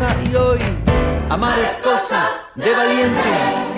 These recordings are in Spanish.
y hoy amar es cosa de valientes.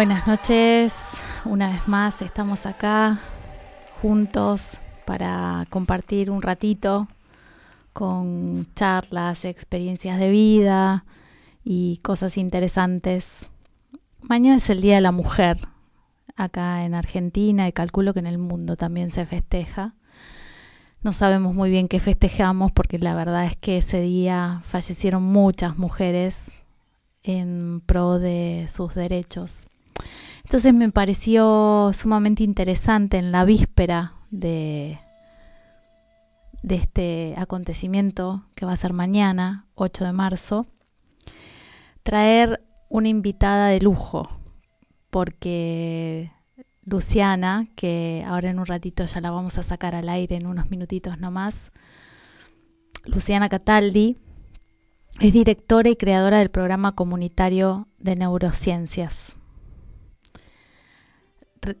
Buenas noches, una vez más estamos acá juntos para compartir un ratito con charlas, experiencias de vida y cosas interesantes. Mañana es el Día de la Mujer acá en Argentina y calculo que en el mundo también se festeja. No sabemos muy bien qué festejamos porque la verdad es que ese día fallecieron muchas mujeres en pro de sus derechos. Entonces me pareció sumamente interesante en la víspera de, este acontecimiento que va a ser mañana, 8 de marzo, traer una invitada de lujo, porque Luciana, que ahora en un ratito ya la vamos a sacar al aire en unos minutitos nomás, Luciana Cataldi, es directora y creadora del programa comunitario de neurociencias.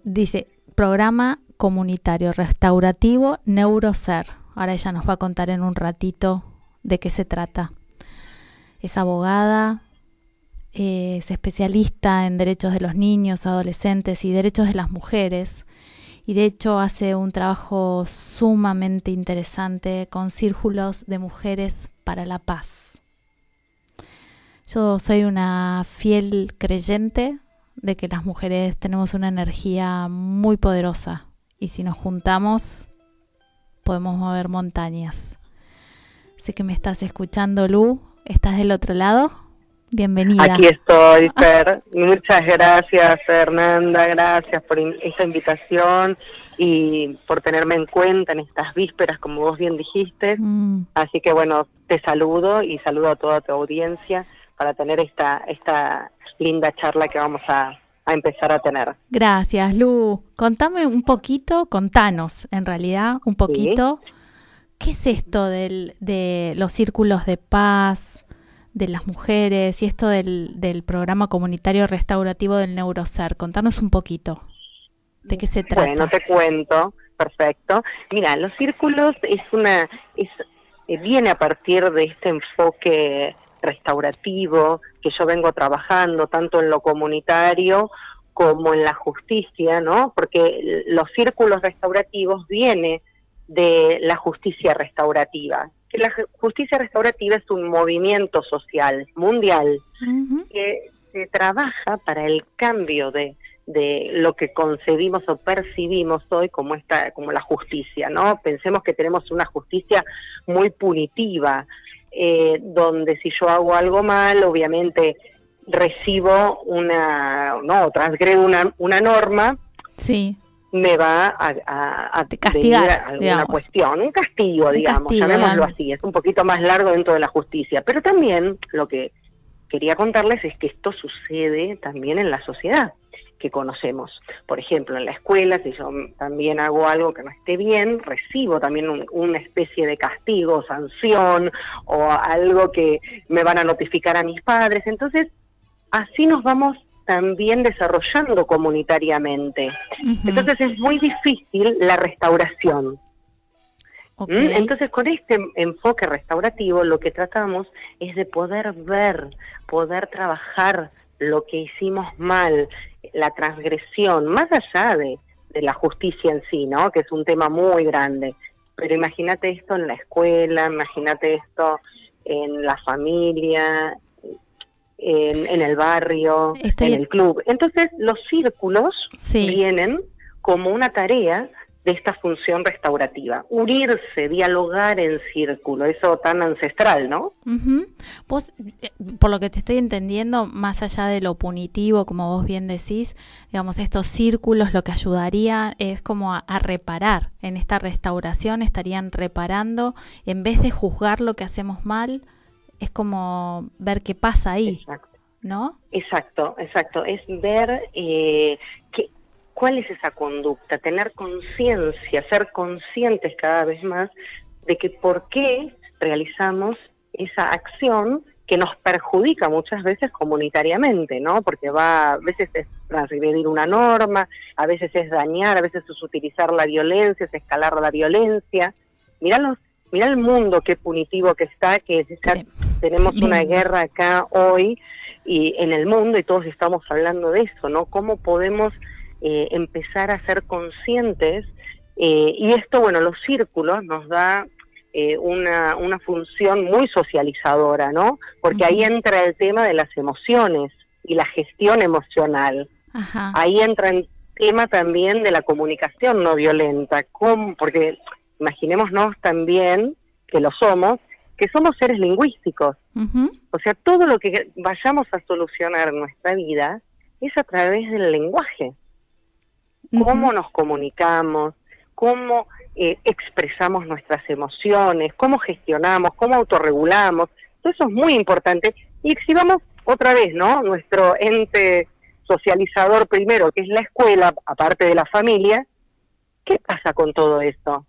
Dice, programa comunitario restaurativo Neurocer. Ahora ella nos va a contar en un ratito de qué se trata. Es abogada, eh, es especialista en derechos de los niños, adolescentes y derechos de las mujeres. Y de hecho hace un trabajo sumamente interesante con círculos de mujeres para la paz. Yo soy una fiel creyente de que las mujeres tenemos una energía muy poderosa y si nos juntamos podemos mover montañas. Sé que me estás escuchando, Lu. ¿Estás del otro lado? Bienvenida. Aquí estoy, Fer. Muchas gracias, Fernanda. Gracias por esta invitación y por tenerme en cuenta en estas vísperas, como vos bien dijiste. Mm. Así que bueno, te saludo y saludo a toda tu audiencia para tener esta, esta linda charla que vamos a, empezar a tener. Gracias, Lu. Contame un poquito, contanos en realidad un poquito, ¿qué es esto del, de los círculos de paz, de las mujeres y esto del, del programa comunitario restaurativo del Neurocer? Contanos un poquito. ¿De qué se trata? Bueno, te cuento. Perfecto. Mira, los círculos es una, es, eh, viene a partir de este enfoque restaurativo que yo vengo trabajando tanto en lo comunitario como en la justicia, ¿no? Porque los círculos restaurativos viene de la justicia restaurativa. Que la justicia restaurativa es un movimiento social mundial que se trabaja para el cambio de, de lo que concebimos o percibimos hoy como esta como la justicia no pensemos que tenemos una justicia muy punitiva eh, donde si yo hago algo mal obviamente recibo una no transgredo una, una norma sí. me va a, a, castigar alguna cuestión, un castigo, digamos, llamémoslo así, es un poquito más largo dentro de la justicia, pero también lo que quería contarles es que esto sucede también en la sociedad que conocemos. Por ejemplo, en la escuela, si yo también hago algo que no esté bien, recibo también una especie de castigo, sanción o algo que me van a notificar a mis padres. Entonces, así nos vamos también desarrollando comunitariamente. Entonces es muy difícil la restauración. ¿Mm? Entonces, con este enfoque restaurativo, lo que tratamos es de poder ver, poder trabajar lo que hicimos mal, la transgresión, más allá de, la justicia en sí, ¿no? Que es un tema muy grande. Pero imagínate esto en la escuela, imagínate esto en la familia, en, el barrio, en el club. Entonces, los círculos vienen como una tarea de esta función restaurativa, unirse, dialogar en círculo, eso tan ancestral, ¿no? Vos, eh, por lo que te estoy entendiendo, más allá de lo punitivo, como vos bien decís, digamos, estos círculos lo que ayudaría es como a, reparar, en esta restauración estarían reparando, en vez de juzgar lo que hacemos mal, es como ver qué pasa ahí. ¿No? Exacto, exacto. Es ver eh, que, ¿Cuál es esa conducta? Tener conciencia, ser conscientes cada vez más de que por qué realizamos esa acción que nos perjudica muchas veces comunitariamente, ¿no? Porque va, a veces es transgredir una norma, a veces es dañar, a veces es utilizar la violencia, es escalar la violencia. Mirá, los, mirá el mundo qué punitivo que está, que tenemos una guerra acá hoy y en el mundo y todos estamos hablando de eso, ¿no? ¿Cómo podemos eh, empezar a ser conscientes eh, y esto, bueno, los círculos nos da eh, una, una función muy socializadora, ¿no? Porque ahí entra el tema de las emociones y la gestión emocional. Ahí entra el tema también de la comunicación no violenta, ¿cómo? porque imaginémonos también que lo somos, que somos seres lingüísticos. O sea, todo lo que vayamos a solucionar en nuestra vida es a través del lenguaje cómo nos comunicamos, cómo eh, expresamos nuestras emociones, cómo gestionamos, cómo autorregulamos. Todo eso es muy importante. Y si vamos otra vez, ¿no? Nuestro ente socializador primero, que es la escuela, aparte de la familia, ¿qué pasa con todo esto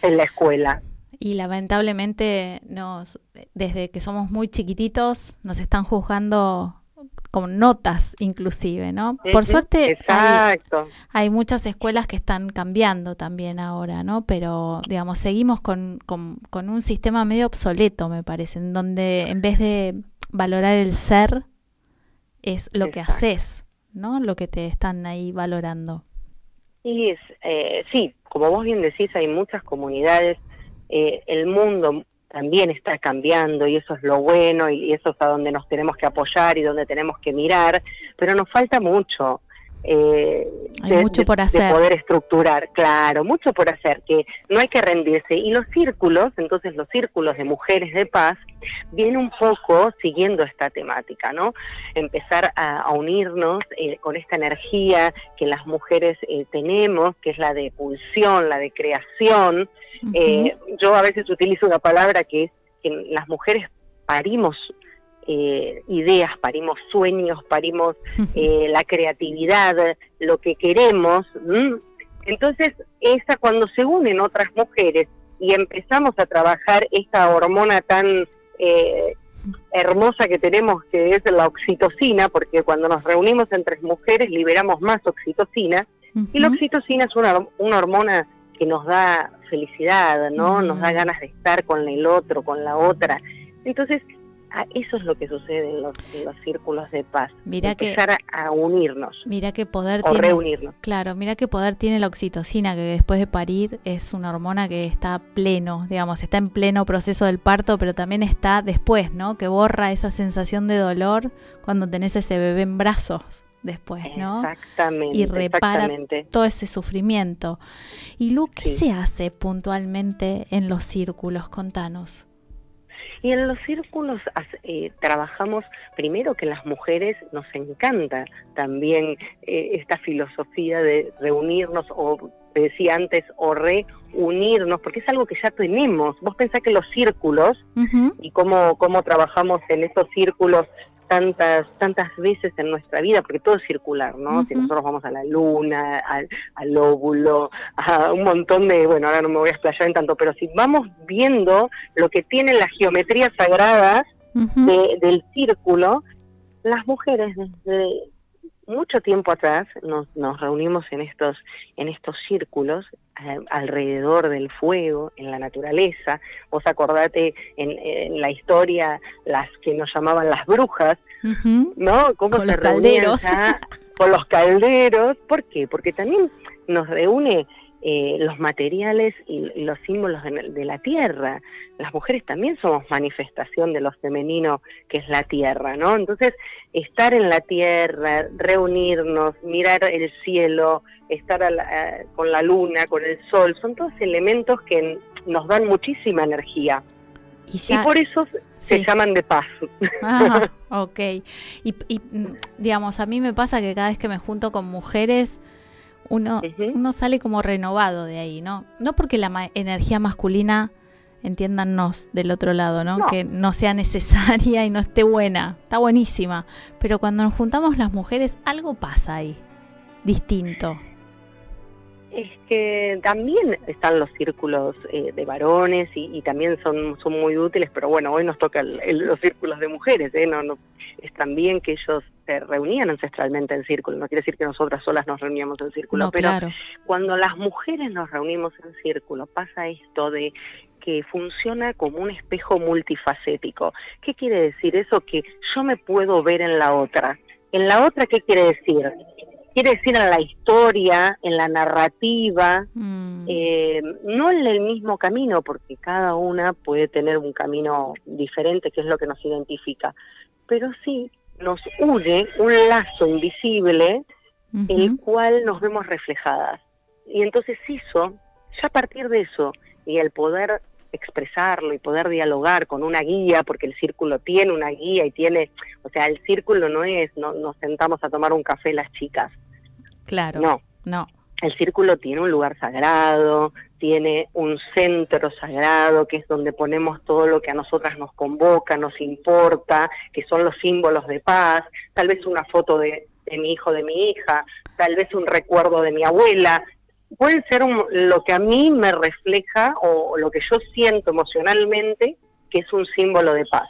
en la escuela? Y lamentablemente nos, desde que somos muy chiquititos, nos están juzgando con notas inclusive, ¿no? Por suerte Hay, muchas escuelas que están cambiando también ahora, ¿no? Pero, digamos, seguimos con, con, un sistema medio obsoleto, me parece, en donde en vez de valorar el ser, es lo que haces, ¿no? Lo que te están ahí valorando. Y es, eh, sí, como vos bien decís, hay muchas comunidades, eh, el mundo también está cambiando y eso es lo bueno y eso es a donde nos tenemos que apoyar y donde tenemos que mirar, pero nos falta mucho. Eh, hay mucho por hacer. de poder estructurar, claro, mucho por hacer, que no hay que rendirse. Y los círculos, entonces los círculos de mujeres de paz, vienen un poco siguiendo esta temática, ¿no? Empezar a, unirnos eh, con esta energía que las mujeres eh, tenemos, que es la de pulsión, la de creación. yo a veces utilizo una palabra que es que las mujeres parimos eh, ideas, parimos sueños, parimos eh, la creatividad, lo que queremos. Entonces, esa cuando se unen otras mujeres y empezamos a trabajar esta hormona tan eh, hermosa que tenemos, que es la oxitocina, porque cuando nos reunimos entre mujeres liberamos más oxitocina, y la oxitocina es una, una hormona que nos da felicidad, ¿no? Nos da ganas de estar con el otro, con la otra. Entonces, eso es lo que sucede en los, círculos de paz. Mira empezar a, unirnos. Mira qué poder tiene. reunirnos. Claro, mira qué poder tiene la oxitocina, que después de parir es una hormona que está pleno, digamos, está en pleno proceso del parto, pero también está después, ¿no? Que borra esa sensación de dolor cuando tenés ese bebé en brazos después, ¿no? Exactamente. Y repara todo ese sufrimiento. Y Lu, ¿qué se hace puntualmente en los círculos? Contanos. Y en los círculos eh, trabajamos primero que las mujeres nos encanta también eh, esta filosofía de reunirnos o decía antes, o reunirnos, porque es algo que ya tenemos. Vos pensás que los círculos y cómo, cómo trabajamos en esos círculos tantas tantas veces en nuestra vida, porque todo es circular, ¿no? Si nosotros vamos a la luna, al, al, óvulo, a un montón de, bueno, ahora no me voy a explayar en tanto, pero si vamos viendo lo que tienen las geometrías sagradas del círculo, las mujeres desde mucho tiempo atrás nos, nos reunimos en estos, en estos círculos eh, alrededor del fuego, en la naturaleza. Vos acordate en, la historia las que nos llamaban las brujas, ¿no? ¿Cómo con los calderos. con los calderos. ¿Por qué? Porque también nos reúne eh, los materiales y, los símbolos de, la tierra. Las mujeres también somos manifestación de lo femenino que es la tierra, ¿no? Entonces, estar en la tierra, reunirnos, mirar el cielo, estar con la luna, con el sol, son todos elementos que nos dan muchísima energía. Y, por eso se llaman de paz. Ah, ok. Y, y, mm, digamos, a mí me pasa que cada vez que me junto con mujeres, uno, uno sale como renovado de ahí, ¿no? No porque la energía masculina, entiéndanos del otro lado, ¿no? Que no sea necesaria y no esté buena, está buenísima, pero cuando nos juntamos las mujeres algo pasa ahí, distinto. Es que también están los círculos eh, de varones y, también son, son muy útiles, pero bueno, hoy nos toca los círculos de mujeres, ¿eh? No, no, es también que ellos se reunían ancestralmente en círculo, no quiere decir que nosotras solas nos reuníamos en círculo, pero cuando las mujeres nos reunimos en círculo pasa esto de que funciona como un espejo multifacético. ¿Qué quiere decir eso? Que yo me puedo ver en la otra. ¿En la otra qué quiere decir? Quiere decir en la historia, en la narrativa, mm. eh, no en el mismo camino, porque cada una puede tener un camino diferente, que es lo que nos identifica, pero sí nos une un lazo invisible, el cual nos vemos reflejadas. Y entonces eso, ya a partir de eso, y el poder expresarlo y poder dialogar con una guía, porque el círculo tiene una guía y tiene, o sea, el círculo no es, no nos sentamos a tomar un café las chicas. Claro. No. No. El círculo tiene un lugar sagrado, tiene un centro sagrado, que es donde ponemos todo lo que a nosotras nos convoca, nos importa, que son los símbolos de paz, tal vez una foto de, mi hijo, de mi hija, tal vez un recuerdo de mi abuela, puede ser lo que a mí me refleja o lo que yo siento emocionalmente que es un símbolo de paz.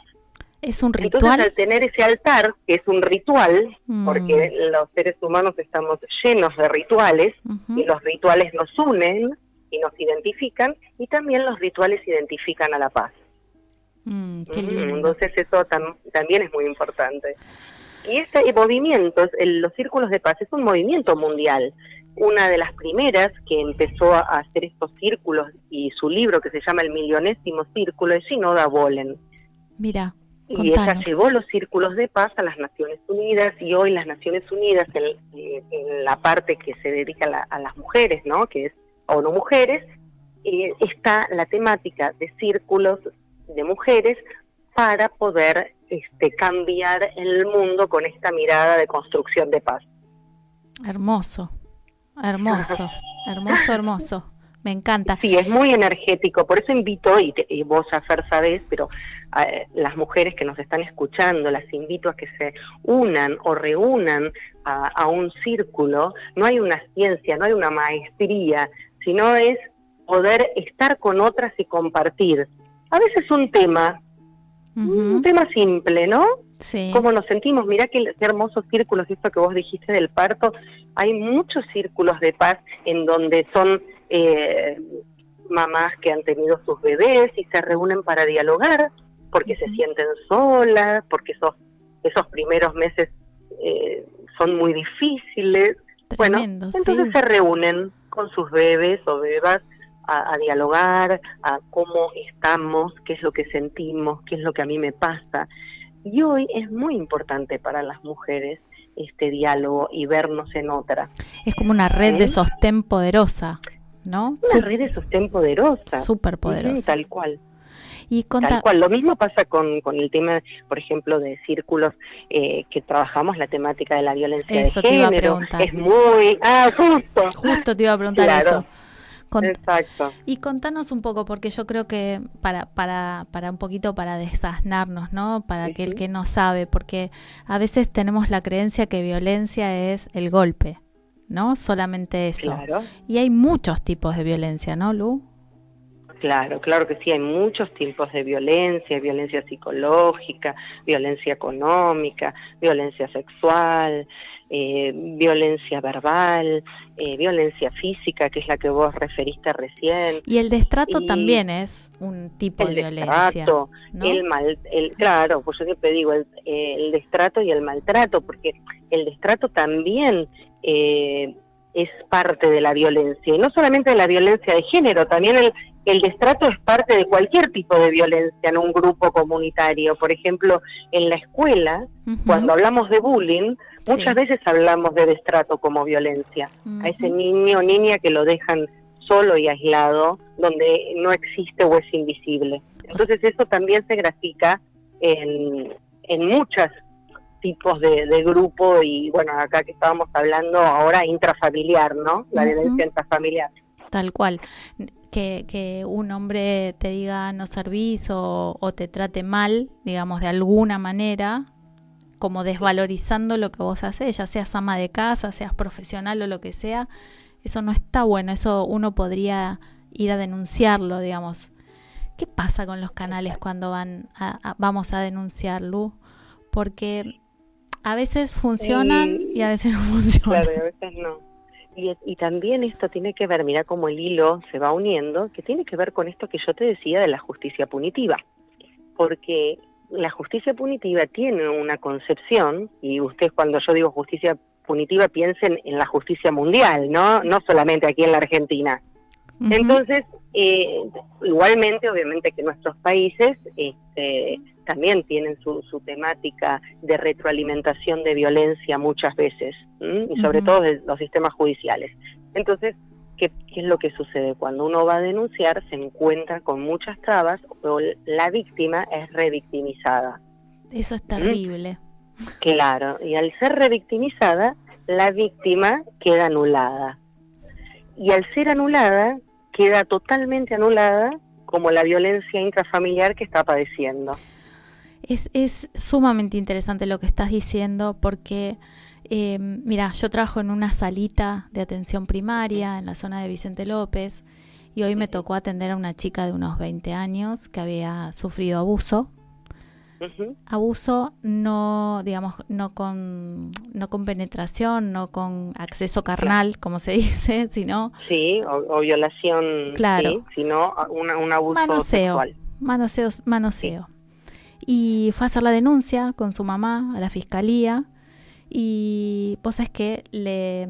Es un ritual. Entonces, al tener ese altar, que es un ritual, mm. porque los seres humanos estamos llenos de rituales, y los rituales nos unen y nos identifican, y también los rituales identifican a la paz. Mm, mm, entonces, eso también es muy importante. Y este movimiento, los círculos de paz, es un movimiento mundial. Una de las primeras que empezó a hacer estos círculos y su libro que se llama El Millonésimo Círculo es Sinoda Bolen. Mira y ella llevó los círculos de paz a las Naciones Unidas y hoy las Naciones Unidas, en, la parte que se dedica a, las mujeres, ¿no? que es ONU Mujeres, eh, está la temática de círculos de mujeres para poder este, cambiar el mundo con esta mirada de construcción de paz. Hermoso, hermoso, hermoso, hermoso. Me encanta. Sí, es muy energético. Por eso invito, y, vos, Fer, sabés, pero las mujeres que nos están escuchando, las invito a que se unan o reúnan a, a un círculo. No hay una ciencia, no hay una maestría, sino es poder estar con otras y compartir. A veces un tema, un tema simple, ¿no? Sí. Cómo nos sentimos. Mirá qué, hermosos círculos, esto que vos dijiste del parto. Hay muchos círculos de paz en donde son eh, mamás que han tenido sus bebés y se reúnen para dialogar porque se sienten solas, porque esos, esos primeros meses eh, son muy difíciles. bueno, entonces se reúnen con sus bebés o bebas a, dialogar, a cómo estamos, qué es lo que sentimos, qué es lo que a mí me pasa. Y hoy es muy importante para las mujeres este diálogo y vernos en otra. Es como una red de ¿Eh? sostén poderosa, ¿no? Una red de sostén poderosa. Súper poderosa. tal cual. Y Tal cual, lo mismo pasa con, con el tema, por ejemplo, de círculos eh, que trabajamos la temática de la violencia eso de género. Te iba a preguntar. Es muy... Ah, justo. Justo te iba a preguntar eso. Exacto. Y contanos un poco, porque yo creo que para, para, para un poquito para desasnarnos, ¿no? Para aquel que no sabe, porque a veces tenemos la creencia que violencia es el golpe, ¿no? Solamente eso. Claro. Y hay muchos tipos de violencia, ¿no, Lu? Claro, claro que sí, hay muchos tipos de violencia, violencia psicológica, violencia económica, violencia sexual, eh, violencia verbal, eh, violencia física, que es la que vos referiste recién. Y el destrato también es un tipo de violencia. el mal, el, claro, pues yo siempre digo el, el, destrato y el maltrato, porque el destrato también eh, es parte de la violencia, y no solamente de la violencia de género, también el, el destrato es parte de cualquier tipo de violencia en un grupo comunitario. Por ejemplo, en la escuela, cuando hablamos de bullying, muchas veces hablamos de destrato como violencia. A ese niño o niña que lo dejan solo y aislado, donde no existe o es invisible. Entonces eso también se grafica en, en muchos tipos de, de, grupo y bueno, acá que estábamos hablando ahora intrafamiliar, ¿no? La violencia intrafamiliar. Tal cual que, un hombre te diga no servís o, te trate mal, digamos, de alguna manera, como desvalorizando lo que vos haces, ya seas ama de casa, seas profesional o lo que sea, eso no está bueno, eso uno podría ir a denunciarlo, digamos. ¿Qué pasa con los canales cuando van a, vamos a denunciarlo? Porque a veces funcionan y a veces no funcionan. Claro, a veces no. Y, también esto tiene que ver, mira cómo el hilo se va uniendo, que tiene que ver con esto que yo te decía de la justicia punitiva. Porque la justicia punitiva tiene una concepción, y ustedes cuando yo digo justicia punitiva piensen en la justicia mundial, ¿no? No solamente aquí en la Argentina. Entonces, eh, igualmente, obviamente que nuestros países este, también tienen su, su, temática de retroalimentación de violencia muchas veces, y sobre todo de los sistemas judiciales. Entonces, ¿qué, ¿qué, es lo que sucede? Cuando uno va a denunciar, se encuentra con muchas trabas o la víctima es revictimizada. Eso es terrible. Claro, y al ser revictimizada, la víctima queda anulada. Y al ser anulada, queda totalmente anulada como la violencia intrafamiliar que está padeciendo. Es, es sumamente interesante lo que estás diciendo porque, eh, mira, yo trabajo en una salita de atención primaria en la zona de Vicente López y hoy me tocó atender a una chica de unos 20 años que había sufrido abuso Abuso no, digamos, no con, no con penetración, no con acceso carnal, como se dice, sino... Sí, o, violación, claro. sino un abuso manoseo, sexual. Manoseo, manoseo. Y fue a hacer la denuncia con su mamá a la fiscalía y pues es que le,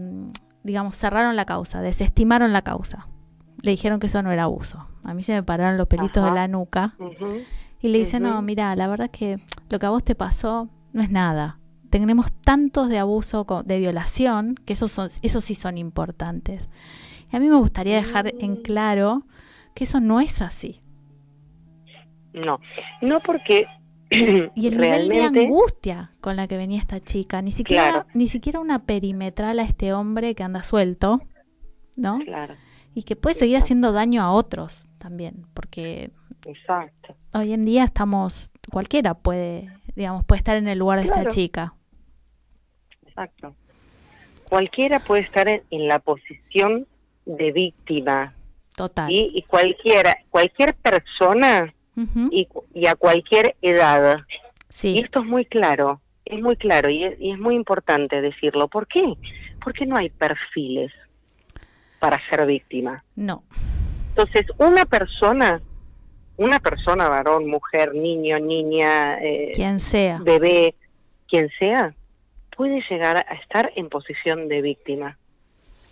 digamos, cerraron la causa, desestimaron la causa. Le dijeron que eso no era abuso. A mí se me pararon los pelitos de la nuca Y le dice, no, mira, la verdad es que lo que a vos te pasó no es nada. Tenemos tantos de abuso, de violación, que esos, son, esos sí son importantes. Y a mí me gustaría dejar en claro que eso no es así. No, no porque Y el nivel de angustia con la que venía esta chica, ni siquiera, Claro. ni siquiera una perimetral a este hombre que anda suelto, ¿no? claro, Y que puede seguir haciendo daño a otros también, porque exacto. hoy en día estamos, cualquiera puede, digamos, puede estar en el lugar de Claro. esta chica. Exacto. Cualquiera puede estar en, en la posición de víctima Total. ¿sí? y cualquiera, cualquier persona Y, y a cualquier edad. Y Sí, esto es muy claro, es muy claro y es, y es muy importante decirlo. ¿Por qué? Porque no hay perfiles para ser víctima. no, Entonces, una persona, una persona, varón, mujer, niño, niña, eh, quien sea. bebé, quien sea, puede llegar a estar en posición de víctima.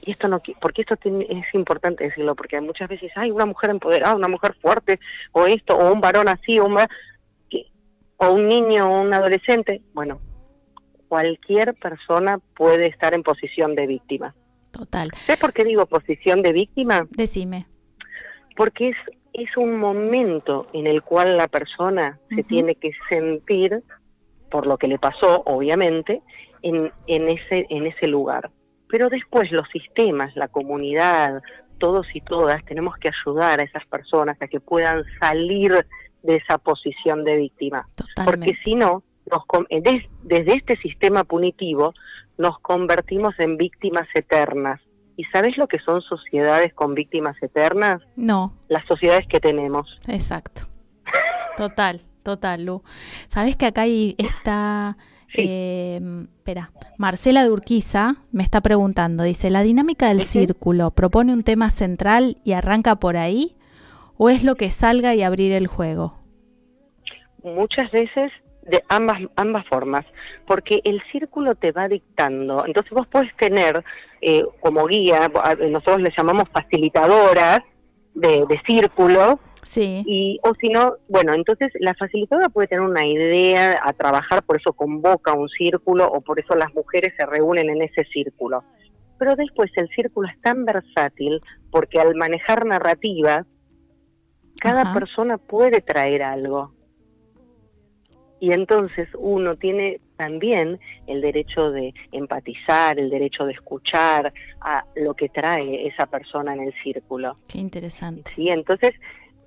Y esto no, porque esto es importante decirlo, porque muchas veces hay una mujer empoderada, una mujer fuerte, o esto, o un varón así, o un, o un niño, o un adolescente. Bueno, cualquier persona puede estar en posición de víctima. Total. ¿Sabes por qué digo posición de víctima? Decime. porque es, es un momento en el cual la persona se tiene que sentir, por lo que le pasó, obviamente, en, en, ese, en ese lugar. Pero después los sistemas, la comunidad, todos y todas, tenemos que ayudar a esas personas a que puedan salir de esa posición de víctima. Porque Totalmente. si no, nos, desde este sistema punitivo nos convertimos en víctimas eternas. ¿Y sabes lo que son sociedades con víctimas eternas? No, las sociedades que tenemos. exacto. Total, total, Lu. ¿Sabes que acá hay esta... Sí. eh, espera, Marcela de Urquiza me está preguntando, dice, ¿la dinámica del círculo propone un tema central y arranca por ahí? ¿O es lo que salga y abrir el juego? Muchas veces de ambas ambas formas, porque el círculo te va dictando. Entonces vos podés tener eh, como guía, nosotros le llamamos facilitadoras de, de círculo, Sí, y o si no, bueno, entonces la facilitadora puede tener una idea a trabajar, por eso convoca un círculo o por eso las mujeres se reúnen en ese círculo. Pero después el círculo es tan versátil porque al manejar narrativas, cada Ajá. persona puede traer algo. Y entonces uno tiene también el derecho de empatizar, el derecho de escuchar a lo que trae esa persona en el círculo. qué interesante. ¿sí? Entonces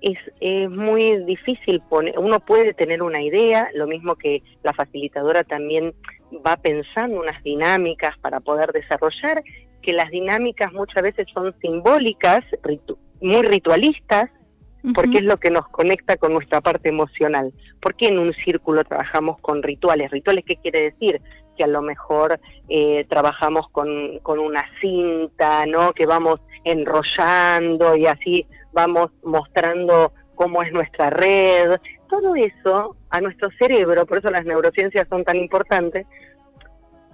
es, es muy difícil poner, uno puede tener una idea, lo mismo que la facilitadora también va pensando unas dinámicas para poder desarrollar, que las dinámicas muchas veces son simbólicas, ritu- muy ritualistas, porque es lo que nos conecta con nuestra parte emocional. ¿Por qué en un círculo trabajamos con rituales? ¿Rituales qué quiere decir? Que a lo mejor eh, trabajamos con, con una cinta, ¿no? Que vamos enrollando y así vamos mostrando cómo es nuestra red. Todo eso a nuestro cerebro, por eso las neurociencias son tan importantes,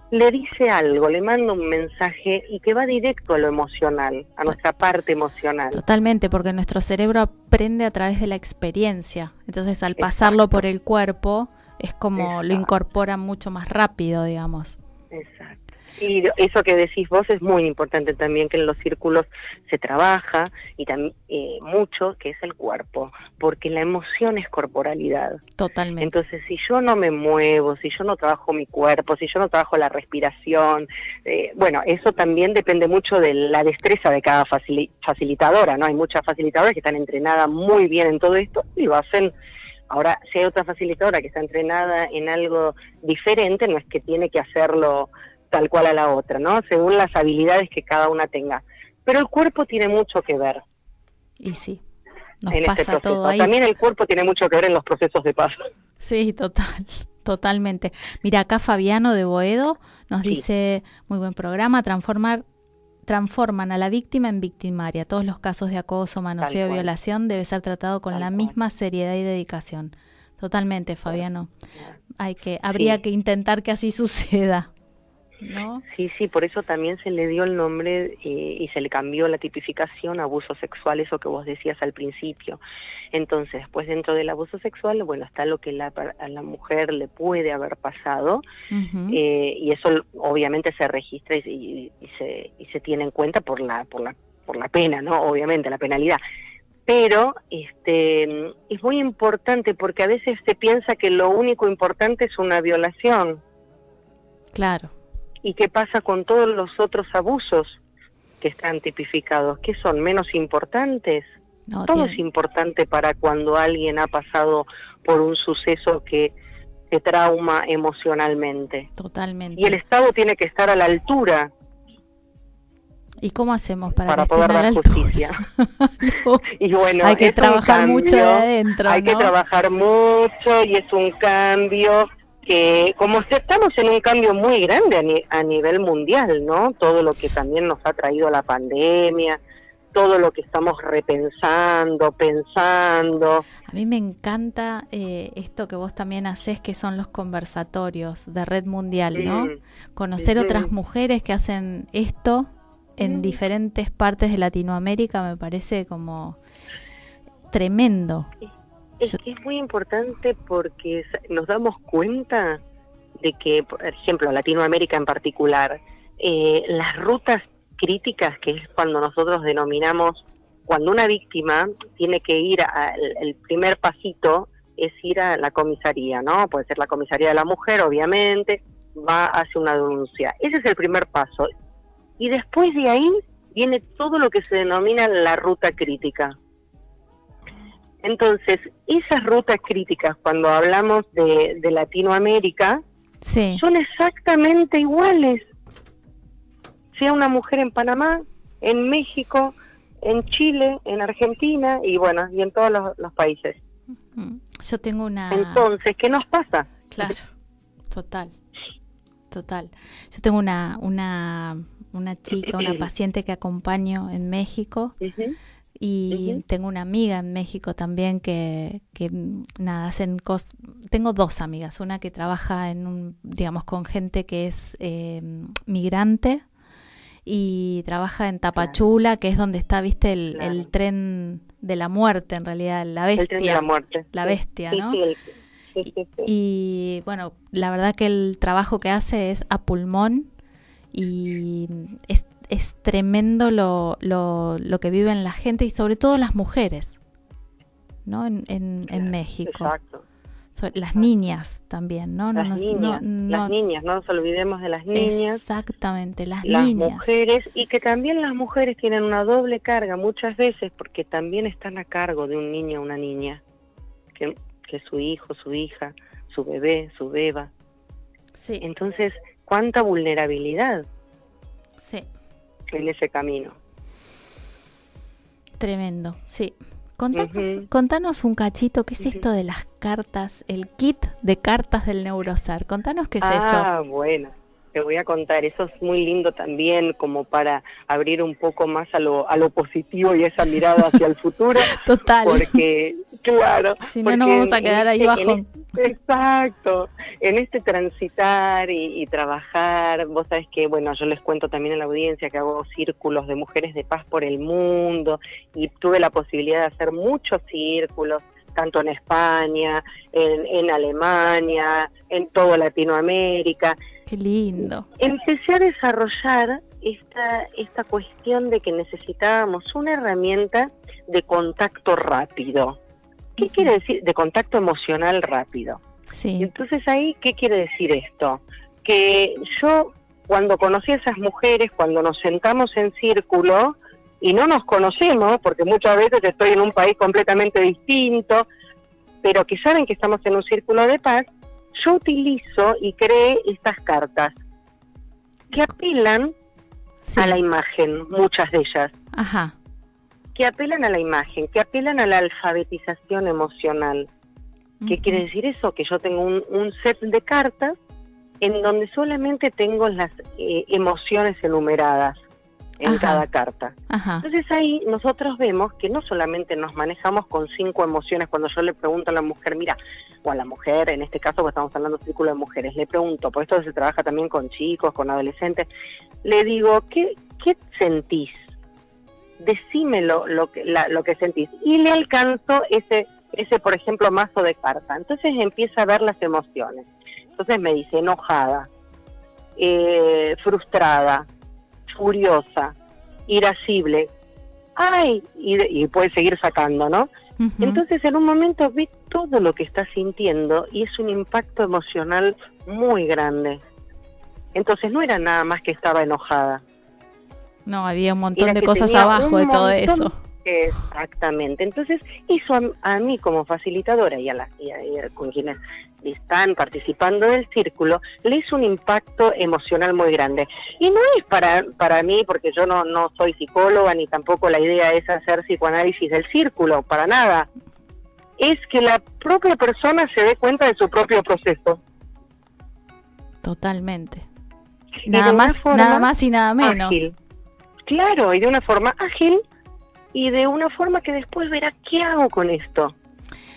le dice algo, le manda un mensaje y que va directo a lo emocional, a nuestra parte emocional. Totalmente, porque nuestro cerebro aprende a través de la experiencia. Entonces, al pasarlo por el cuerpo, es como lo incorpora mucho más rápido, digamos. Exacto. Y eso que decís vos es muy importante también, que en los círculos se trabaja y también eh, mucho, que es el cuerpo, porque la emoción es corporalidad. Totalmente. Entonces, si yo no me muevo, si yo no trabajo mi cuerpo, si yo no trabajo la respiración, eh, bueno, eso también depende mucho de la destreza de cada facili- facilitadora, ¿no? Hay muchas facilitadoras que están entrenadas muy bien en todo esto y lo hacen. Ahora, si hay otra facilitadora que está entrenada en algo diferente, no es que tiene que hacerlo tal cual a la otra, ¿no? Según las habilidades que cada una tenga. Pero el cuerpo tiene mucho que ver y sí, nos en este pasa proceso. todo ahí. También el cuerpo tiene mucho que ver en los procesos de paz. Sí, total, totalmente. Mira, acá Fabiano de Boedo nos Sí. dice, muy buen programa, transformar transforman a la víctima en victimaria. Todos los casos de acoso, manoseo, violación debe ser tratado con Tal la cual. misma seriedad y dedicación. Totalmente, Fabiano. Hay que habría Sí. que intentar que así suceda. ¿No? Sí, sí, por eso también se le dio el nombre eh, y se le cambió la tipificación a abuso sexual, eso que vos decías al principio. Entonces, pues dentro del abuso sexual, bueno, está lo que la, a la mujer le puede haber pasado eh, y eso obviamente se registra y, y se, y se tiene en cuenta por la, por la, por la pena, ¿no? Obviamente, la penalidad. Pero este, es muy importante porque a veces se piensa que lo único importante es una violación. Claro. ¿Y qué pasa con todos los otros abusos que están tipificados? ¿Qué son menos importantes? No, Todo tiene- es importante para cuando alguien ha pasado por un suceso que te trauma emocionalmente. Totalmente. Y el Estado tiene que estar a la altura ¿Y cómo hacemos para, para poder dar justicia. No, Y bueno, Hay que trabajar mucho de adentro, Hay que trabajar mucho y es un cambio que, como estamos en un cambio muy grande a, ni- a nivel mundial, ¿no? Todo lo que también nos ha traído la pandemia, todo lo que estamos repensando, pensando. A mí me encanta eh, esto que vos también haces, que son los conversatorios de Red Mundial, ¿no? Conocer otras mujeres que hacen esto en diferentes partes de Latinoamérica me parece como tremendo. Es que es muy importante porque nos damos cuenta de que, por ejemplo, Latinoamérica en particular, eh, las rutas críticas, que es cuando nosotros denominamos, cuando una víctima tiene que ir al primer pasito, es ir a la comisaría, ¿no? Puede ser la comisaría de la mujer, obviamente, va hacia una denuncia. Ese es el primer paso. Y después de ahí viene todo lo que se denomina la ruta crítica. Entonces, esas rutas críticas, cuando hablamos de, de Latinoamérica, Sí, son exactamente iguales. Sea una mujer en Panamá, en México, en Chile, en Argentina y bueno, y en todos los, los países. Yo tengo una... Entonces, ¿qué nos pasa? Claro, total, total. Yo tengo una, una, una chica, una paciente que acompaño en México y tengo una amiga en México también que, que nada, hacen cosas. Tengo dos amigas, una que trabaja en un, digamos, con gente que es eh, migrante y trabaja en Tapachula, que es donde está, viste, el, el tren de la muerte, en realidad, la El bestia. tren de la muerte. La Sí, bestia, sí, ¿no? sí, sí. Y bueno, la verdad que el trabajo que hace es a pulmón y es, es tremendo lo, lo, lo que viven la gente y sobre todo las mujeres, ¿no? En, en, en México. Exacto. So- las niñas también, ¿no? No Las nos- no- niñas, no- las niñas, no nos olvidemos de las niñas. Exactamente, las, las niñas. mujeres y que también las mujeres tienen una doble carga muchas veces porque también están a cargo de un niño o una niña que, que su hijo, su hija, su bebé, su beba. Sí, Entonces, cuánta vulnerabilidad sí, en ese camino. tremendo, sí. Contanos, contanos un cachito, ¿qué es esto de las cartas, el kit de cartas del Neurosar? Contanos qué es ah, bueno, te voy a contar, eso es muy lindo también como para abrir un poco más a lo, a lo positivo y esa mirada hacia el futuro. Total. porque, claro, Si no, nos vamos a quedar ahí este- en bajo. Exacto. En este transitar y, y trabajar, vos sabés que, bueno, yo les cuento también a la audiencia que hago círculos de mujeres de paz por el mundo y tuve la posibilidad de hacer muchos círculos, tanto en España, en, en Alemania, en toda Latinoamérica. Qué lindo. Empecé a desarrollar esta, esta cuestión de que necesitábamos una herramienta de contacto rápido. ¿Qué quiere decir? De contacto emocional rápido. Sí, entonces ahí, ¿qué quiere decir esto? Que yo cuando conocí a esas mujeres, cuando nos sentamos en círculo y no nos conocemos, porque muchas veces estoy en un país completamente distinto, pero que saben que estamos en un círculo de paz, yo utilizo y creé estas cartas que apelan sí. a la imagen, muchas de ellas, Ajá. que apelan a la imagen, que apelan a la alfabetización emocional. ¿Qué quiere decir eso? Que yo tengo un, un set de cartas en donde solamente tengo las eh, emociones enumeradas. en Ajá. cada carta. Ajá. Entonces ahí nosotros vemos que no solamente nos manejamos con cinco emociones, cuando yo le pregunto a la mujer, mira, o a la mujer, en este caso pues estamos hablando de círculo de mujeres, le pregunto, por esto se trabaja también con chicos, con adolescentes, le digo, ¿qué, qué sentís? Decímelo lo que, la- lo que sentís. Y le alcanzo ese, ese, por ejemplo, mazo de carta. Entonces empieza a ver las emociones. Entonces me dice enojada, eh, frustrada, furiosa, irascible. Ay, y, y puede seguir sacando, ¿no? Ujú. Entonces en un momento todo lo que está sintiendo y es un impacto emocional muy grande. Entonces no era nada más que estaba enojada. no, había un montón Era de cosas abajo de todo eso. Exactamente. Entonces, eso a, a mí como facilitadora y a, la, y a- y a- con quienes están participando del círculo, le hizo un impacto emocional muy grande. Y no es para, para mí, porque yo no, no soy psicóloga, ni tampoco la idea es hacer psicoanálisis del círculo, para nada. Es que la propia persona se dé cuenta de su propio proceso. Totalmente. Y Nada más, nada más y nada menos. ágil. Claro, y de una forma ágil y de una forma que después verá qué hago con esto.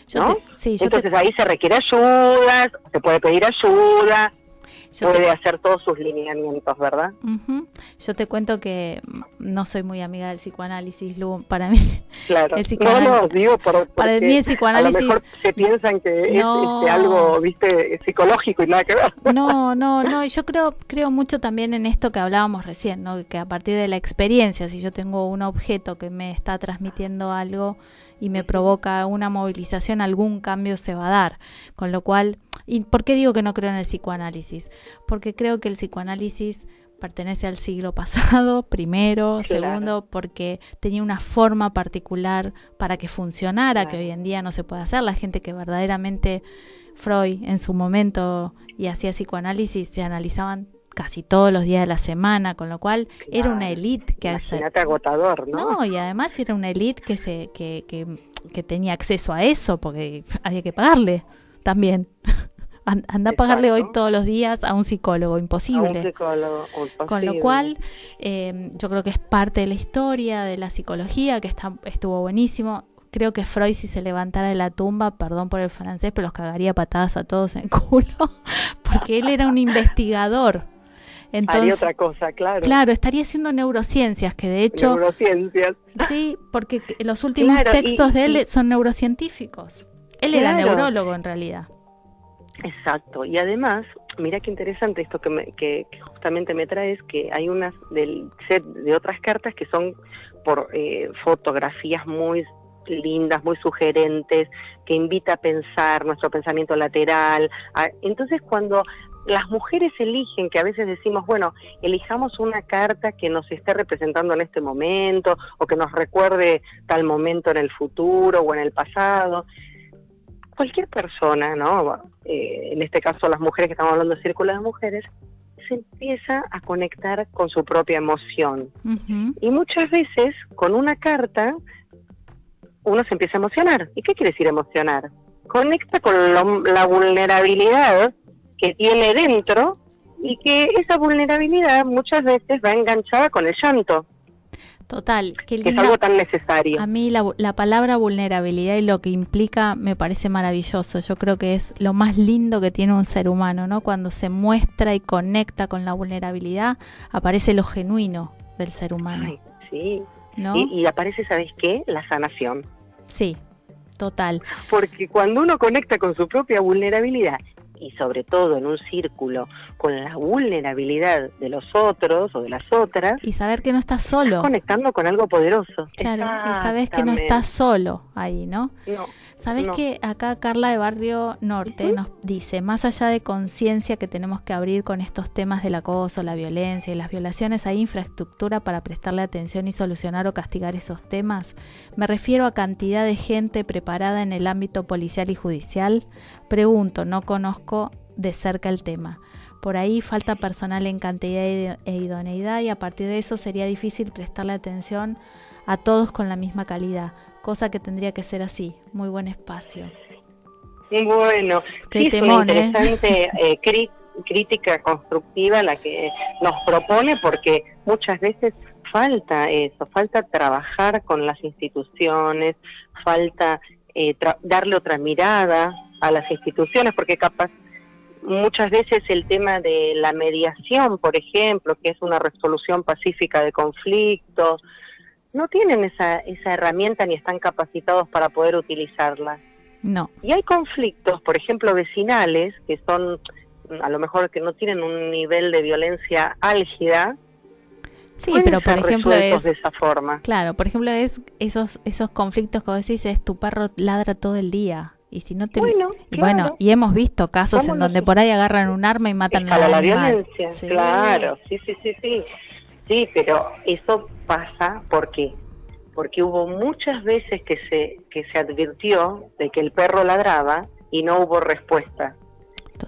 Yo ¿no? te- sí, yo te- Entonces ahí se requiere ayuda, se puede pedir ayuda, yo te- puede hacer todos sus lineamientos, ¿verdad? Yo te cuento que no soy muy amiga del psicoanálisis, Lu. Para mí, Claro. El no, psicoanal- no, digo por, para mí el a lo mejor se piensan que No. es este, algo, viste, psicológico y nada que ver. No, no, no. Yo creo, creo mucho también en esto que hablábamos recién, ¿no? Que a partir de la experiencia, si yo tengo un objeto que me está transmitiendo algo y me provoca una movilización, algún cambio se va a dar. Con lo cual, ¿y por qué digo que no creo en el psicoanálisis? Porque creo que el psicoanálisis pertenece al siglo pasado, primero, Claro. segundo, porque tenía una forma particular para que funcionara, que hoy en día no se puede hacer. La gente que verdaderamente Freud en su momento y hacía psicoanálisis se analizaban casi todos los días de la semana, con lo cual era una élite que hace- agotador, ¿no? no, y además era una élite que se que, que, que tenía acceso a eso porque había que pagarle también. An- Anda a pagarle hoy todos los días a un psicólogo, A un imposible. psicólogo, un Con lo cual, eh, yo creo que es parte de la historia, de la psicología, que está, estuvo buenísimo. Creo que Freud, si se levantara de la tumba, perdón por el francés, pero los cagaría patadas a todos en el culo, porque él era un investigador. Haría Entonces, otra cosa, claro. claro, estaría haciendo neurociencias, que de hecho, Neurociencias. sí, porque los últimos Claro, y- textos de él y- son neurocientíficos. Él era neurólogo en realidad. Exacto, y además, mira qué interesante esto que, me- que, que justamente me traes, que hay unas del set de otras cartas que son por eh, fotografías muy lindas, muy sugerentes, que invita a pensar nuestro pensamiento lateral. a- entonces, cuando las mujeres eligen, que a veces decimos, bueno, elijamos una carta que nos esté representando en este momento o que nos recuerde tal momento en el futuro o en el pasado, cualquier persona, ¿no? Eh, en este caso las mujeres que estamos hablando de círculo de mujeres, se empieza a conectar con su propia emoción. Y muchas veces con una carta uno se empieza a emocionar. ¿Y qué quiere decir emocionar? Conecta con lo- la vulnerabilidad que tiene dentro y que esa vulnerabilidad muchas veces va enganchada con el llanto, Total, qué que es algo tan necesario. A mí la, la palabra vulnerabilidad y lo que implica me parece maravilloso. Yo creo que es lo más lindo que tiene un ser humano, ¿no? Cuando se muestra y conecta con la vulnerabilidad, aparece lo genuino del ser humano, Ay, sí. ¿no? Y, y aparece, ¿sabes qué? La sanación. Sí, total. Porque cuando uno conecta con su propia vulnerabilidad y sobre todo en un círculo con la vulnerabilidad de los otros o de las otras, Y saber que no estás estás solo. conectando con algo poderoso. Claro, y sabes que no estás solo ahí, ¿no? No, Sabes No. que acá Carla de Barrio Norte nos dice, más allá de conciencia que tenemos que abrir con estos temas del acoso, la violencia y las violaciones, ¿hay infraestructura para prestarle atención y solucionar o castigar esos temas? Me refiero a cantidad de gente preparada en el ámbito policial y judicial. Pregunto, no conozco de cerca el tema. Por ahí falta personal en cantidad e idoneidad y a partir de eso sería difícil prestarle atención a todos con la misma calidad, cosa que tendría que ser así. Muy buen espacio. Bueno, Qué sí, es una ¿eh? interesante eh, crítica constructiva la que nos propone porque muchas veces falta eso, falta trabajar con las instituciones, falta eh, darle otra mirada a las instituciones, porque capaz muchas veces el tema de la mediación, por ejemplo, que es una resolución pacífica de conflictos, no tienen esa, esa herramienta ni están capacitados para poder utilizarla. No. Y hay conflictos, por ejemplo, vecinales, que son a lo mejor que no tienen un nivel de violencia álgida. Sí, pero por ejemplo es de esa forma. Claro, por ejemplo es esos esos conflictos que vos decís es tu perro ladra todo el día y si no te bueno, bueno y hemos visto casos en donde por ahí agarran un arma y matan a la violencia, claro, sí, sí, sí, sí. Sí, pero eso pasa porque porque hubo muchas veces que se que se advirtió de que el perro ladraba y no hubo respuesta.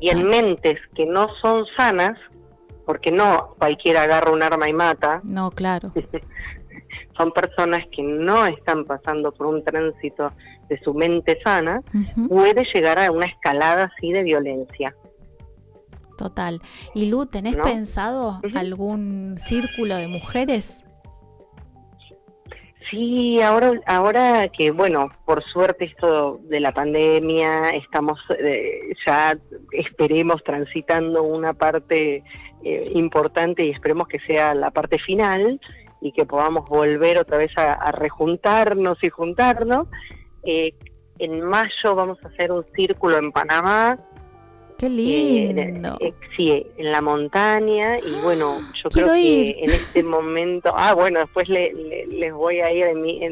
Y en mentes que no son sanas, porque no cualquiera agarra un arma y mata. No, claro. son personas que no están pasando por un tránsito de su mente sana, puede llegar a una escalada así de violencia. Total. Y Lu, ¿tenés pensado algún círculo de mujeres? Sí, ahora, ahora que, bueno, por suerte esto de la pandemia, estamos eh, ya, esperemos, transitando una parte eh, importante y esperemos que sea la parte final y que podamos volver otra vez a rejuntarnos y juntarnos. Eh, en mayo vamos a hacer un círculo en Panamá. Qué lindo. Eh, sí, en la montaña y bueno, yo creo que en este momento, ah, bueno, después les voy a ir en, mi,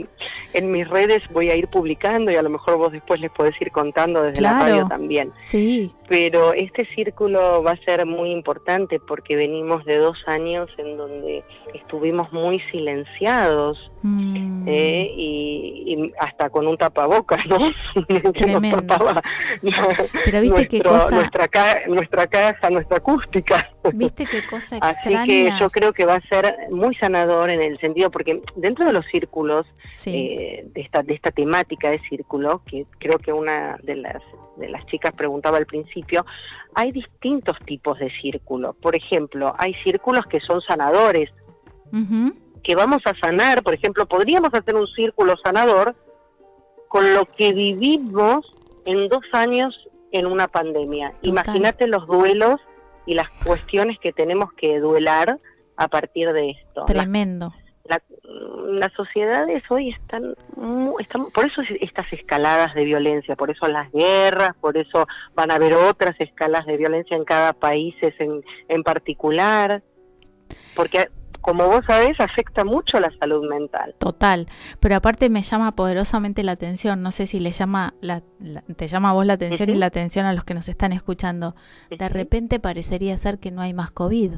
en, mis redes, voy a ir publicando y a lo mejor vos después les podés ir contando desde la radio también. Sí. Pero este círculo va a ser muy importante porque venimos de dos años en donde estuvimos muy silenciados mm. eh, y, hasta con un tapabocas, ¿no? Tremendo. Pero viste qué cosa... Nuestra, nuestra casa, nuestra acústica. Viste qué cosa extraña. Así que yo creo que va a ser muy sanador en el sentido, porque dentro de los círculos, eh, de, esta, de esta temática de círculo, que creo que una de las de las chicas preguntaba al principio, hay distintos tipos de círculos. Por ejemplo, hay círculos que son sanadores, que vamos a sanar, por ejemplo, podríamos hacer un círculo sanador con lo que vivimos en dos años en una pandemia. Imagínate los duelos y las cuestiones que tenemos que duelar a partir de esto. Tremendo las sociedades hoy están, están, por eso estas escaladas de violencia, por eso las guerras, por eso van a haber otras escalas de violencia en cada país en, en particular, porque como vos sabés, afecta mucho la salud mental. Total, pero aparte me llama poderosamente la atención, no sé si le llama la, te llama a vos la atención y la atención a los que nos están escuchando. De repente parecería ser que no hay más COVID.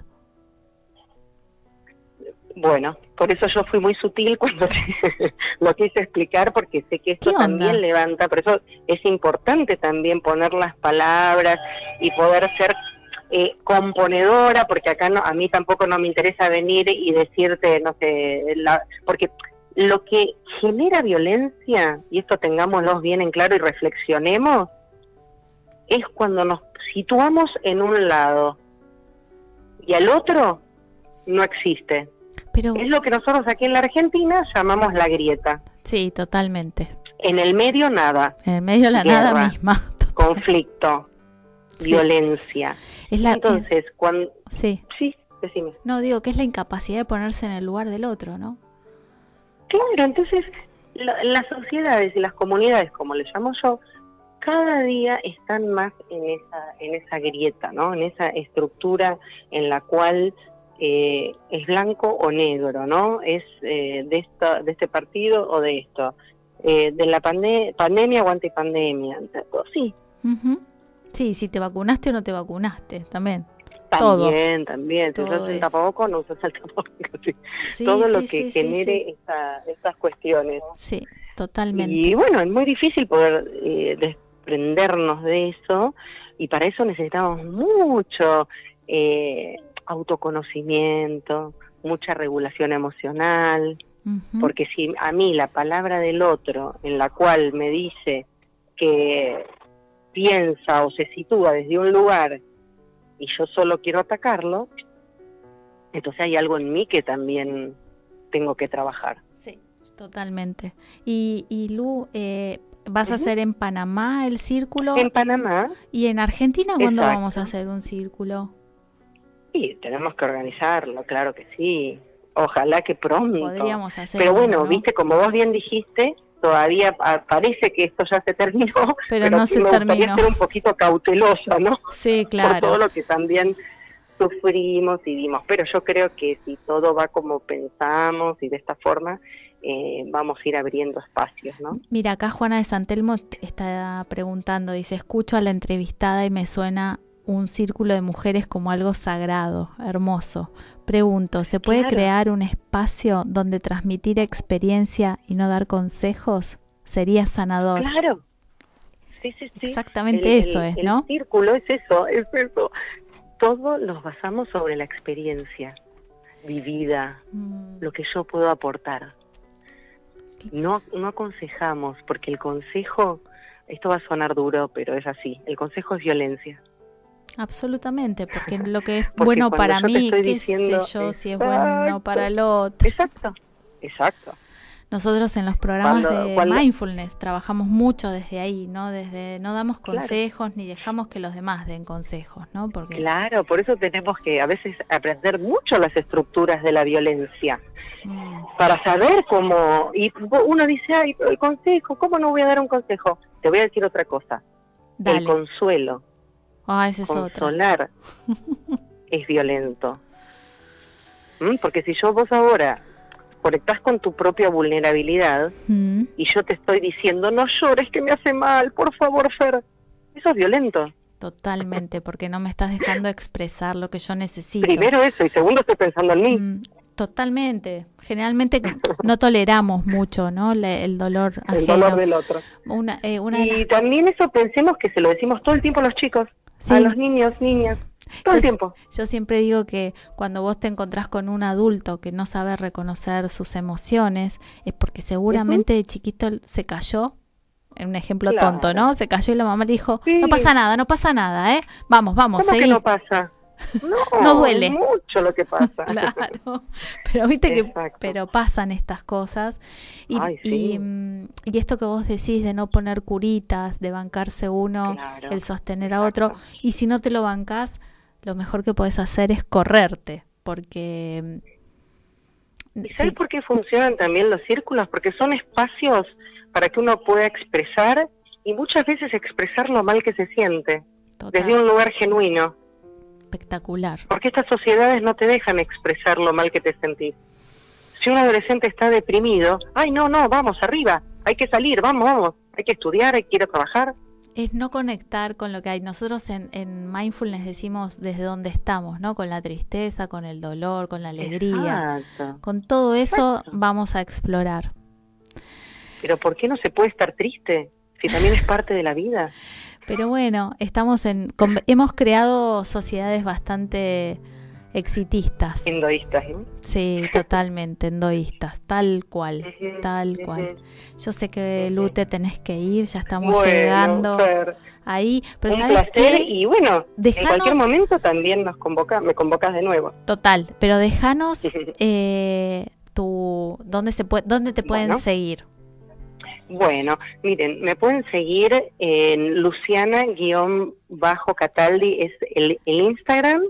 Bueno, por eso yo fui muy sutil cuando lo quise explicar, porque sé que esto también levanta, por eso es importante también poner las palabras y poder ser eh, componedora, porque acá no, a mí tampoco no me interesa venir y decirte, no sé, porque lo que genera violencia, y esto tengámoslo bien en claro y reflexionemos, es cuando nos situamos en un lado y al otro no existe es lo que nosotros aquí en la Argentina llamamos la grieta. Sí, totalmente. En el medio nada. En el medio la nada misma. Conflicto, violencia. Es la, Entonces, cuando... Sí. Sí, decime. No, digo que es la incapacidad de ponerse en el lugar del otro, ¿no? Claro, entonces las sociedades y las comunidades, como le llamo yo, cada día están más en esa, en esa grieta, ¿no? En esa estructura en la cual eh, es blanco o negro, ¿no? Es eh, de, esta, de este partido o de esto. Eh, de la pandemia o antipandemia. Sí. Sí, si te vacunaste o no te vacunaste, también. También, también. Si usas el tapabocas no usas el tapabocas. Todo lo que genere estas cuestiones. Sí, totalmente. Y bueno, es muy difícil poder desprendernos de eso y para eso necesitamos mucho eh, autoconocimiento, mucha regulación emocional, porque si a mí la palabra del otro en la cual me dice que piensa o se sitúa desde un lugar y yo solo quiero atacarlo, entonces hay algo en mí que también tengo que trabajar. Sí, totalmente. Y, y Lu, eh, ¿vas a hacer en Panamá el círculo? En Panamá. ¿Y en Argentina cuándo Exacto. vamos a hacer un círculo? Sí, tenemos que organizarlo, claro que sí. Ojalá que pronto. Podríamos hacer. Pero bueno, ¿no? viste, como vos bien dijiste, todavía pa- parece que esto ya se terminó, Pero no sí se me terminó. ser un poquito cautelosa, ¿no? Sí, Por claro. todo lo que también sufrimos y vimos. Pero yo creo que si todo va como pensamos y de esta forma, eh, vamos a ir abriendo espacios, ¿no? Mira, acá Juana de Santelmo está preguntando, dice, escucho a la entrevistada y me suena un círculo de mujeres como algo sagrado, hermoso. Pregunto, ¿se puede Claro. crear un espacio donde transmitir experiencia y no dar consejos? Sería sanador. Claro. Sí, sí, sí. Exactamente El- eso el- es, el ¿no? círculo es eso, es eso. Todo los basamos sobre la experiencia vivida, Mm, lo que yo puedo aportar. No, no aconsejamos, porque el consejo, esto va a sonar duro, pero es así, el consejo es violencia. Absolutamente, porque lo que es bueno para mí, qué diciendo, sé yo, si es bueno para el otro. Exacto, exacto. Nosotros en los programas Cuando- de cuando- mindfulness trabajamos mucho desde ahí, ¿no? Desde no damos Claro. consejos ni dejamos que los demás den consejos, ¿no? Porque Claro, por eso tenemos que a veces aprender mucho las estructuras de la violencia. mm, para saber cómo y uno dice ay el consejo cómo no voy a dar un consejo te voy a decir otra cosa el dale. consuelo Ah, ese es otro. consolar es violento ¿Mm? porque si yo vos ahora conectás con tu propia vulnerabilidad Mm, y yo te estoy diciendo no llores que me hace mal por favor Fer eso es violento totalmente, porque no me estás dejando expresar lo que yo necesito. primero eso y segundo estoy pensando en mí Mm, totalmente. Generalmente no toleramos mucho, ¿no? Le- el dolor ajeno. el dolor del otro Una, eh, una de y las- también eso pensemos que se lo decimos todo el tiempo a los chicos Sí. a los niños niñas todo Yo el tiempo Yo siempre digo que cuando vos te encontrás con un adulto que no sabe reconocer sus emociones, es porque seguramente de chiquito se cayó. Un ejemplo Claro. tonto, ¿no? Se cayó y la mamá le dijo, Sí. no pasa nada, no pasa nada, ¿eh? Vamos, vamos, ¿Cómo que seguí. no pasa? No, No duele. es mucho lo que pasa. Claro, pero viste que pero pasan estas cosas y, Ay, sí. y, mm, y esto que vos decís de no poner curitas, de bancarse uno, Claro, el sostener a otro y si no te lo bancas, lo mejor que puedes hacer es correrte, porque mm, ¿Y sabes sí, por qué funcionan también los círculos? Porque son espacios para que uno pueda expresar y muchas veces expresar lo mal que se siente total, desde un lugar genuino. Espectacular. Porque estas sociedades no te dejan expresar lo mal que te sentís. Si un adolescente está deprimido, ay, no, no, vamos, arriba, hay que salir, vamos, vamos, hay que estudiar, hay que ir a trabajar. Es no conectar con lo que hay. Nosotros en, en mindfulness decimos desde dónde estamos, ¿no? Con la tristeza, con el dolor, con la alegría. Exacto. Con todo eso Exacto. vamos a explorar. Pero ¿por qué no se puede estar triste? Si también es parte de la vida. Pero bueno, estamos en con- hemos creado sociedades bastante exitistas. Hinduistas, ¿no? Sí, totalmente endoístas, tal cual, tal cual. Yo sé que Ujú. Lu te tenés que ir, ya estamos Bueno, llegando Fer, ahí, pero un ¿sabes placer qué? y bueno, Dejanos- en cualquier momento también nos convoca, me convocas de nuevo. Total, pero déjanos eh, tu dónde se puede dónde te pueden Bueno. seguir. Bueno, miren, me pueden seguir en Luciana-Cataldi, es el, el Instagram,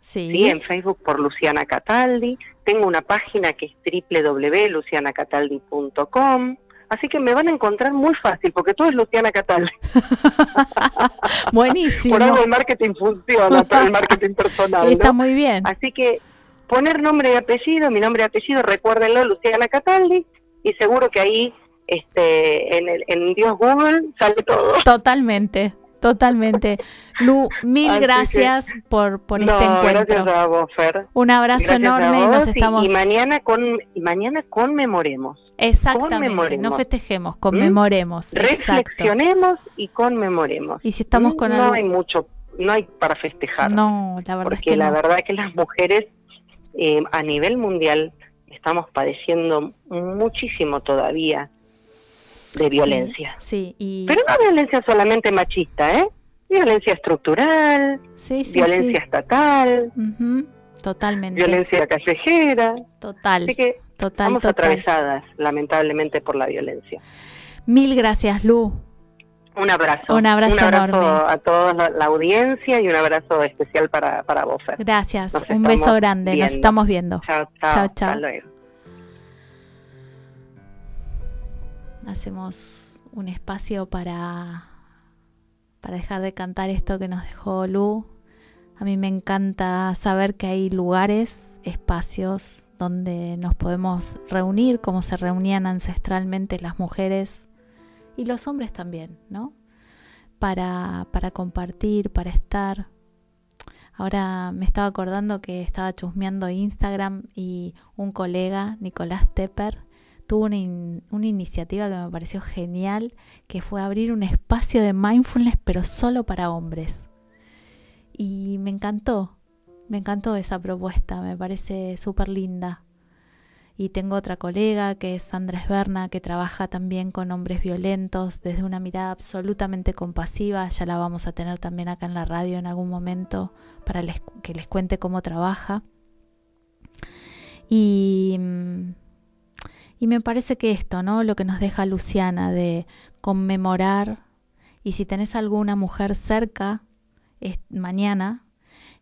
Sí. ¿sí? en Facebook por Luciana Cataldi. Tengo una página que es www.lucianacataldi.com. Así que me van a encontrar muy fácil, porque todo es Luciana Cataldi. Buenísimo. Por algo el marketing funciona, para el marketing personal. ¿no? Está muy bien. Así que poner nombre y apellido, mi nombre y apellido, recuérdenlo, Luciana Cataldi, y seguro que ahí este, en, el, en Dios Google sale todo. Totalmente, totalmente. Lu, mil Así que- gracias por, por no, este encuentro. gracias a vos, Fer. Un abrazo Gracias enorme y nos estamos. y, mañana con y mañana conmemoremos. Exactamente, no conmemoremos. festejemos, conmemoremos. Exacto. Reflexionemos y conmemoremos. Y si estamos con no algo- hay mucho, no hay para festejar. No, la verdad es porque que la no. verdad que las mujeres eh, a nivel mundial estamos padeciendo muchísimo todavía de violencia. Sí, sí, y Pero no violencia solamente machista, ¿eh? Violencia estructural, sí, sí, violencia estatal, Totalmente. violencia callejera. Total. Así que Total, Estamos atravesadas, lamentablemente, por la violencia. Mil gracias, Lu. Un abrazo. Un abrazo, enorme. a toda la, audiencia y un abrazo especial para, para vos. Gracias, un beso grande, nos estamos viendo. Chao, chao. chao, Hacemos un espacio para, para dejar de cantar esto que nos dejó Lu. A mí me encanta saber que hay lugares, espacios donde nos podemos reunir como se reunían ancestralmente las mujeres y los hombres también, ¿no? Para, para compartir, para estar. Ahora me estaba acordando que estaba chusmeando Instagram y un colega, Nicolás Tepper, tuvo una, una, iniciativa que me pareció genial, que fue abrir un espacio de mindfulness, pero solo para hombres. Y me encantó, me encantó esa propuesta, me parece súper linda. Y tengo otra colega que es Andrés Berna, que trabaja también con hombres violentos desde una mirada absolutamente compasiva. Ya la vamos a tener también acá en la radio en algún momento para que les cuente cómo trabaja. Y, y me parece que esto, ¿no? Lo que nos deja Luciana de conmemorar y si tenés alguna mujer cerca es, mañana,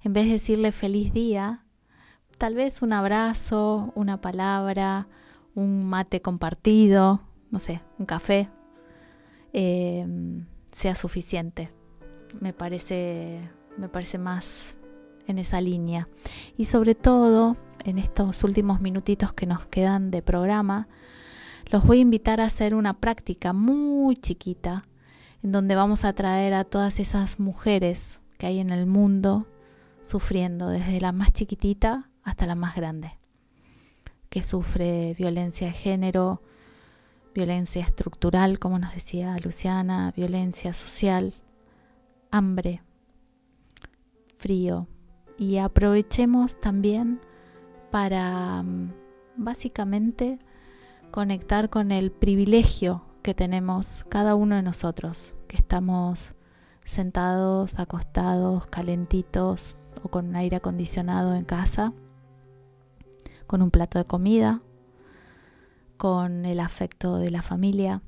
en vez de decirle feliz día, tal vez un abrazo, una palabra, un mate compartido, no sé, un café, em, sea suficiente. Me parece, me parece más en esa línea. Y sobre todo, en estos últimos minutitos que nos quedan de programa, los voy a invitar a hacer una práctica muy chiquita, en donde vamos a traer a todas esas mujeres que hay en el mundo sufriendo, desde la más chiquitita hasta la más grande, que sufre violencia de género, violencia estructural, como nos decía Luciana, violencia social, hambre, frío. Y aprovechemos también para mm, básicamente conectar con el privilegio que tenemos cada uno de nosotros, que estamos sentados, acostados, calentitos o con aire acondicionado en casa con un plato de comida, con el afecto de la familia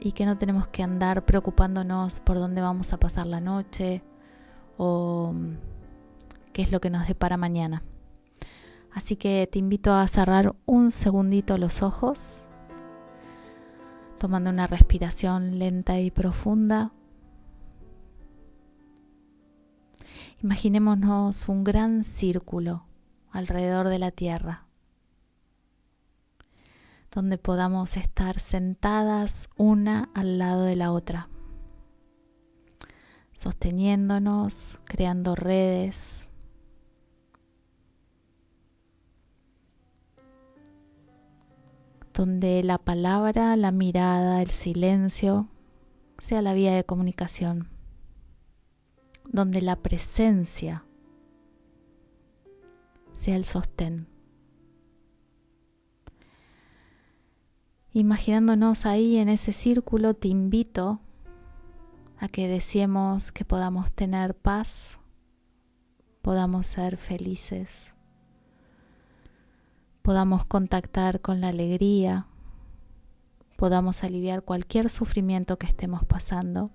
y que no tenemos que andar preocupándonos por dónde vamos a pasar la noche o mm, qué es lo que nos depara mañana. Así que te invito a cerrar un segundito los ojos, tomando una respiración lenta y profunda. Imaginémonos un gran círculo alrededor de la tierra, donde podamos estar sentadas una al lado de la otra, sosteniéndonos, creando redes. Donde la palabra, la mirada, el silencio sea la vía de comunicación, donde la presencia sea el sostén. Imaginándonos ahí en ese círculo, te invito a que deseemos que podamos tener paz, podamos ser felices, podamos contactar con la alegría, podamos aliviar cualquier sufrimiento que estemos pasando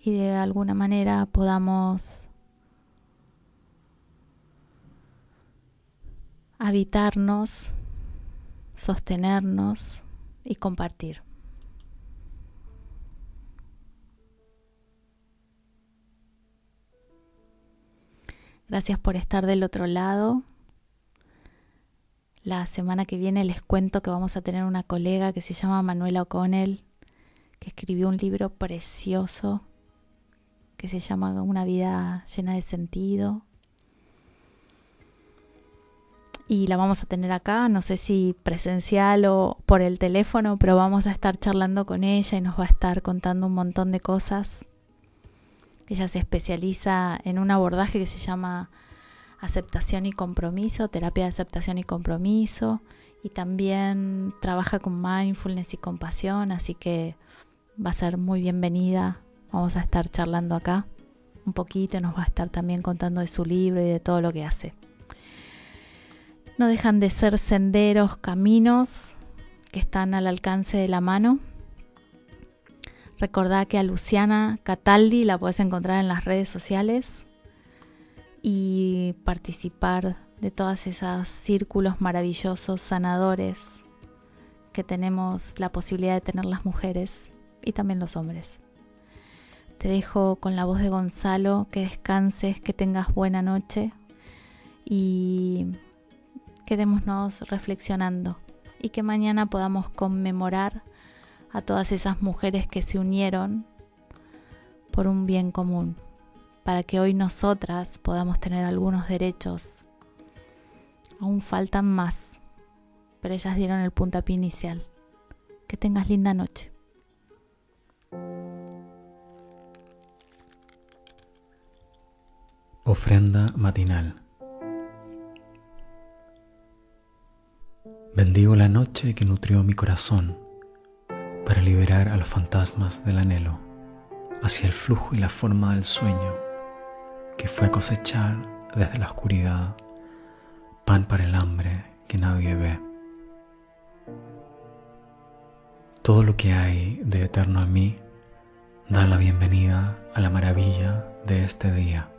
y de alguna manera podamos habitarnos, sostenernos y compartir. Gracias por estar del otro lado. La semana que viene les cuento que vamos a tener una colega que se llama Manuela O'Connell, que escribió un libro precioso que se llama Una vida llena de sentido y la vamos a tener acá, no sé si presencial o por el teléfono, pero vamos a estar charlando con ella y nos va a estar contando un montón de cosas. Ella se especializa en un abordaje que se llama aceptación y compromiso, terapia de aceptación y compromiso, y también trabaja con mindfulness y compasión, así que va a ser muy bienvenida. Vamos a estar charlando acá. un poquito, nos va a estar también contando de su libro y de todo lo que hace. No dejan de ser senderos, caminos que están al alcance de la mano. Recordá que a Luciana Cataldi la puedes encontrar en las redes sociales y participar de todos esos círculos maravillosos, sanadores que tenemos la posibilidad de tener las mujeres y también los hombres. Te dejo con la voz de Gonzalo, que descanses, que tengas buena noche y quedémonos reflexionando y que mañana podamos conmemorar a todas esas mujeres que se unieron por un bien común, para que hoy nosotras podamos tener algunos derechos. Aún faltan más, pero ellas dieron el puntapié inicial. Que tengas linda noche. Ofrenda matinal. Bendigo la noche que nutrió mi corazón para liberar a los fantasmas del anhelo hacia el flujo y la forma del sueño que fue cosechar desde la oscuridad pan para el hambre que nadie ve. Todo lo que hay de eterno en mí da la bienvenida a la maravilla de este día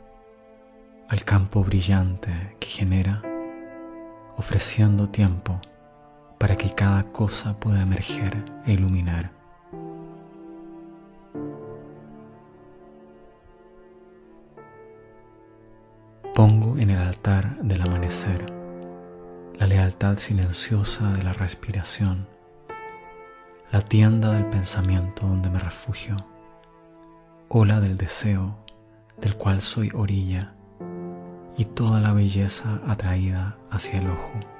al campo brillante que genera, ofreciendo tiempo para que cada cosa pueda emerger e iluminar. Pongo en el altar del amanecer la lealtad silenciosa de la respiración, la tienda del pensamiento donde me refugio, ola del deseo del cual soy orilla y toda la belleza atraída hacia el ojo.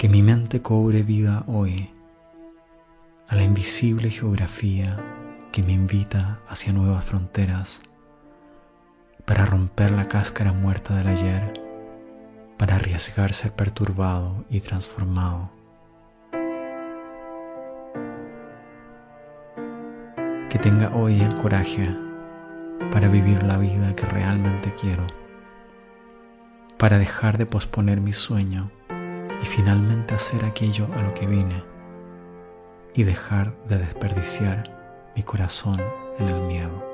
Que mi mente cobre vida hoy a la invisible geografía que me invita hacia nuevas fronteras para romper la cáscara muerta del ayer, para arriesgar ser perturbado y transformado. Que tenga hoy el coraje para vivir la vida que realmente quiero, para dejar de posponer mi sueño y finalmente hacer aquello a lo que vine y dejar de desperdiciar mi corazón en el miedo.